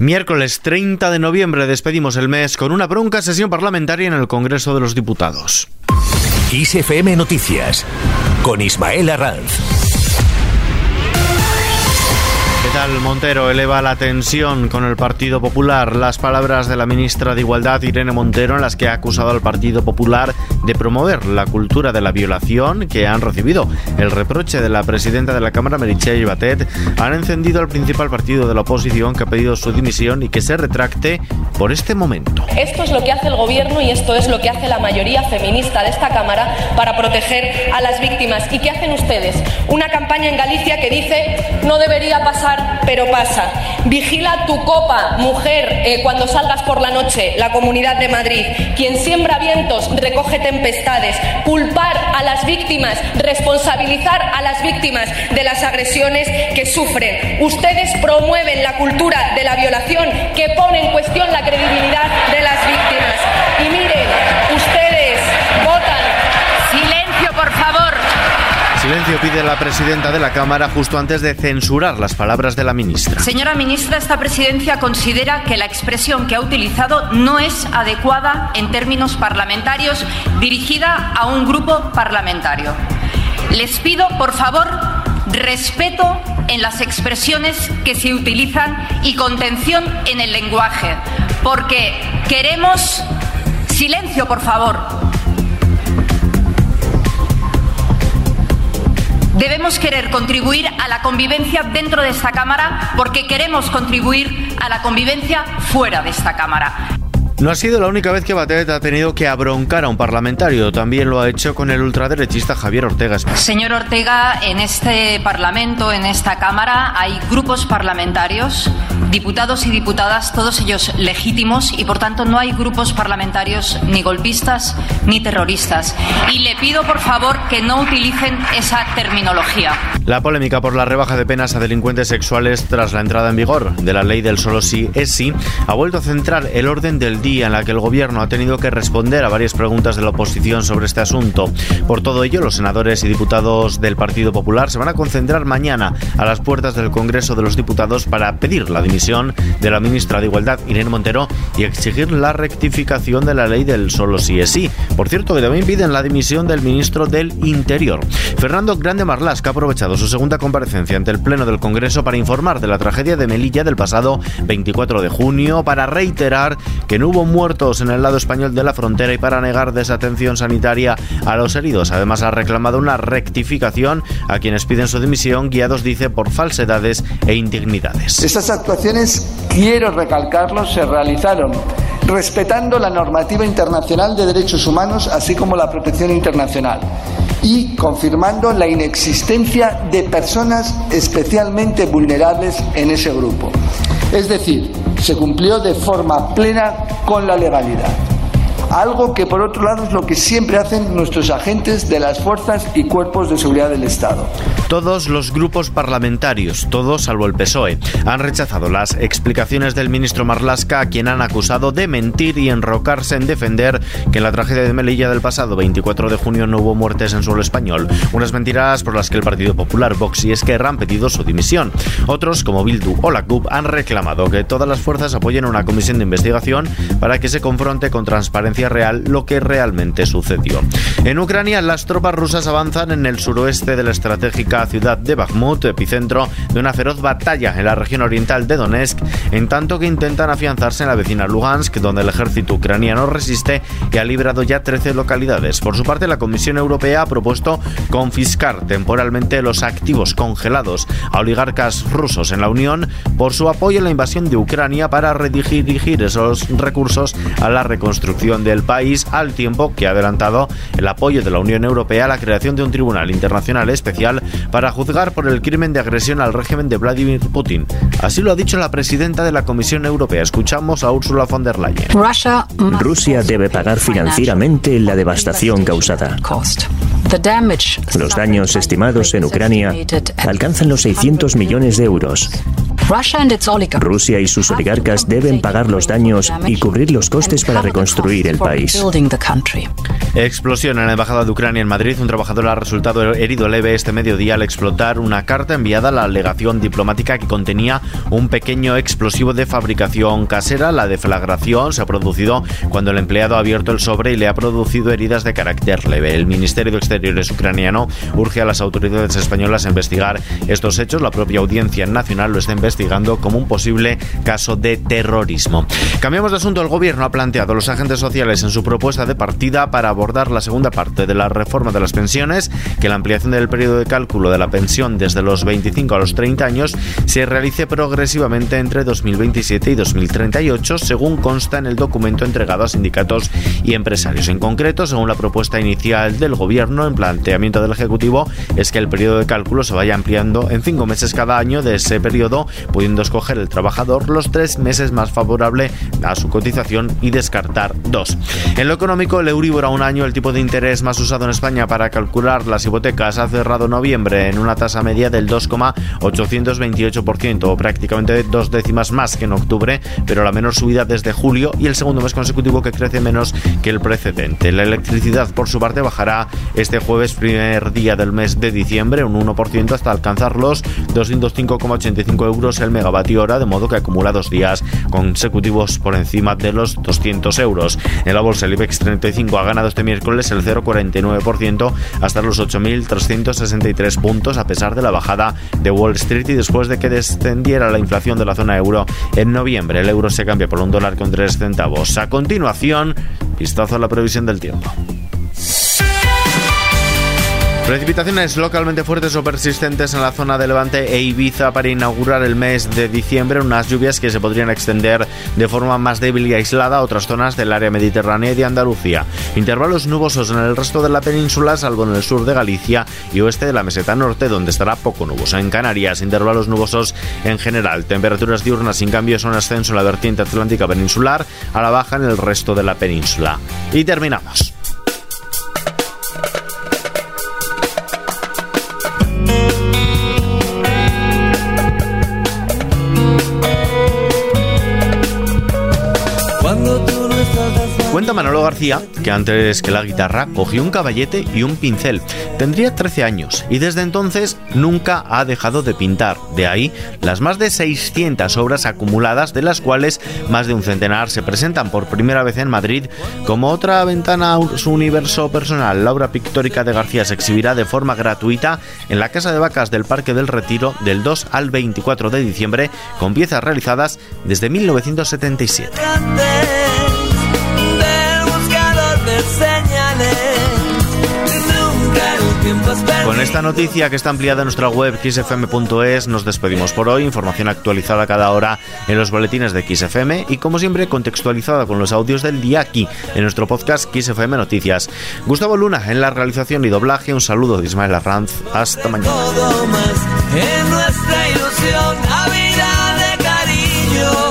Miércoles 30 de noviembre despedimos el mes con una bronca sesión parlamentaria en el Congreso de los Diputados. ISFM Noticias con Ismael Arranz. Tal? Montero eleva la tensión con el Partido Popular. Las palabras de la ministra de Igualdad, Irene Montero, en las que ha acusado al Partido Popular de promover la cultura de la violación que han recibido el reproche de la presidenta de la Cámara, Meritxell Batet, han encendido al principal partido de la oposición que ha pedido su dimisión y que se retracte por este momento. Esto es lo que hace el Gobierno y esto es lo que hace la mayoría feminista de esta Cámara para proteger a las víctimas. ¿Y qué hacen ustedes? Una campaña en Galicia que dice no debería pasar pero pasa. Vigila tu copa, mujer, eh, cuando salgas por la noche, la Comunidad de Madrid. Quien siembra vientos recoge tempestades. Culpar a las víctimas, responsabilizar a las víctimas de las agresiones que sufren. Ustedes promueven la cultura de la violación que pone en cuestión la credibilidad de las víctimas. Pide la presidenta de la Cámara justo antes de censurar las palabras de la ministra. Señora ministra, esta presidencia considera que la expresión que ha utilizado no es adecuada en términos parlamentarios dirigida a un grupo parlamentario. Les pido, por favor, respeto en las expresiones que se utilizan y contención en el lenguaje, porque queremos silencio, por favor. Debemos querer contribuir a la convivencia dentro de esta Cámara porque queremos contribuir a la convivencia fuera de esta Cámara. No ha sido la única vez que Batet ha tenido que abroncar a un parlamentario. También lo ha hecho con el ultraderechista Javier Ortega. Señor Ortega, en este Parlamento, en esta Cámara, hay grupos parlamentarios, diputados y diputadas, todos ellos legítimos, y por tanto no hay grupos parlamentarios ni golpistas ni terroristas. Y le pido, por favor, que no utilicen esa terminología. La polémica por la rebaja de penas a delincuentes sexuales tras la entrada en vigor de la ley del solo sí es sí ha vuelto a centrar el orden del día en la que el Gobierno ha tenido que responder a varias preguntas de la oposición sobre este asunto. Por todo ello, los senadores y diputados del Partido Popular se van a concentrar mañana a las puertas del Congreso de los Diputados para pedir la dimisión de la ministra de Igualdad, Irene Montero, y exigir la rectificación de la ley del solo sí es sí. Por cierto, que también piden la dimisión del ministro del Interior. Fernando Grande Marlasca ha aprovechado su segunda comparecencia ante el Pleno del Congreso para informar de la tragedia de Melilla del pasado 24 de junio, para reiterar que no hubo muertos en el lado español de la frontera y para negar desatención sanitaria a los heridos. Además, ha reclamado una rectificación a quienes piden su dimisión, guiados, dice, por falsedades e indignidades. Estas actuaciones, quiero recalcarlo, se realizaron respetando la normativa internacional de derechos humanos, así como la protección internacional y confirmando la inexistencia de personas especialmente vulnerables en ese grupo. Es decir, se cumplió de forma plena con la legalidad. Algo que por otro lado es lo que siempre hacen nuestros agentes de las fuerzas y cuerpos de seguridad del Estado. Todos los grupos parlamentarios, todos salvo el PSOE, han rechazado las explicaciones del ministro Marlasca, a quien han acusado de mentir y enrocarse en defender que en la tragedia de Melilla del pasado 24 de junio no hubo muertes en suelo español. Unas mentiras por las que el Partido Popular, Vox y Esquerra han pedido su dimisión. Otros, como Bildu o la CUP, han reclamado que todas las fuerzas apoyen una comisión de investigación para que se confronte con transparencia real lo que realmente sucedió. En Ucrania, las tropas rusas avanzan en el suroeste de la estratégica ciudad de Bakhmut, epicentro de una feroz batalla en la región oriental de Donetsk, en tanto que intentan afianzarse en la vecina Lugansk, donde el ejército ucraniano resiste y ha librado ya 13 localidades. Por su parte, la Comisión Europea ha propuesto confiscar temporalmente los activos congelados a oligarcas rusos en la Unión por su apoyo en la invasión de Ucrania para redirigir esos recursos a la reconstrucción de del país, al tiempo que ha adelantado el apoyo de la Unión Europea a la creación de un tribunal internacional especial para juzgar por el crimen de agresión al régimen de Vladimir Putin. Así lo ha dicho la presidenta de la Comisión Europea. Escuchamos a Ursula von der Leyen. Rusia debe pagar financieramente la devastación causada. Los daños estimados en Ucrania alcanzan los 600 millones de euros. Rusia y sus oligarcas deben pagar los daños y cubrir los costes para reconstruir el país. Explosión en la Embajada de Ucrania en Madrid. Un trabajador ha resultado herido leve este mediodía al explotar una carta enviada a la legación diplomática que contenía un pequeño explosivo de fabricación casera. La deflagración se ha producido cuando el empleado ha abierto el sobre y le ha producido heridas de carácter leve. El Ministerio de Exteriores ucraniano urge a las autoridades españolas a investigar estos hechos. La propia Audiencia Nacional lo está investigando como un posible caso de terrorismo. Cambiamos de asunto. El gobierno ha planteado a los agentes sociales en su propuesta de partida para abordar la segunda parte de la reforma de las pensiones, que la ampliación del periodo de cálculo de la pensión desde los 25 a los 30 años se realice progresivamente entre 2027 y 2038, según consta en el documento entregado a sindicatos y empresarios. En concreto, según la propuesta inicial del gobierno, en planteamiento del Ejecutivo es que el periodo de cálculo se vaya ampliando en cinco meses cada año de ese periodo, pudiendo escoger el trabajador los tres meses más favorable a su cotización y descartar dos. En lo económico, el Euribor a un año, el tipo de interés más usado en España para calcular las hipotecas, ha cerrado noviembre en una tasa media del 2,828%, o prácticamente dos décimas más que en octubre, pero la menor subida desde julio y el segundo mes consecutivo que crece menos que el precedente. La electricidad, por su parte, bajará este jueves, primer día del mes de diciembre, un 1% hasta alcanzar los 205,85 euros el megavatio hora, de modo que acumula dos días consecutivos por encima de los 200 euros. En la bolsa, el IBEX 35 ha ganado este miércoles el 0,49% hasta los 8.363 puntos, a pesar de la bajada de Wall Street y después de que descendiera la inflación de la zona euro en noviembre. El euro se cambia por un dólar con 3 centavos. A continuación, vistazo a la previsión del tiempo. Precipitaciones localmente fuertes o persistentes en la zona de Levante e Ibiza para inaugurar el mes de diciembre, unas lluvias que se podrían extender de forma más débil y aislada a otras zonas del área mediterránea y de Andalucía. Intervalos nubosos en el resto de la península, salvo en el sur de Galicia y oeste de la meseta norte, donde estará poco nuboso. En Canarias, intervalos nubosos en general. Temperaturas diurnas sin cambios son ascenso en la vertiente atlántica peninsular, a la baja en el resto de la península. Y terminamos. Cuenta Manolo García que antes que la guitarra cogió un caballete y un pincel. Tendría 13 años y desde entonces nunca ha dejado de pintar. De ahí las más de 600 obras acumuladas, de las cuales más de un centenar se presentan por primera vez en Madrid. Como otra ventana a su universo personal, la obra pictórica de García se exhibirá de forma gratuita en la Casa de Vacas del Parque del Retiro del 2 al 24 de diciembre, con piezas realizadas desde 1977. Con esta noticia que está ampliada en nuestra web xfm.es nos despedimos por hoy. Información actualizada cada hora en los boletines de XFM y como siempre contextualizada con los audios del día aquí en nuestro podcast XFM Noticias. Gustavo Luna en la realización y doblaje. Un saludo de Ismael Arranz. Hasta mañana. En nuestra ilusión, vida de cariño.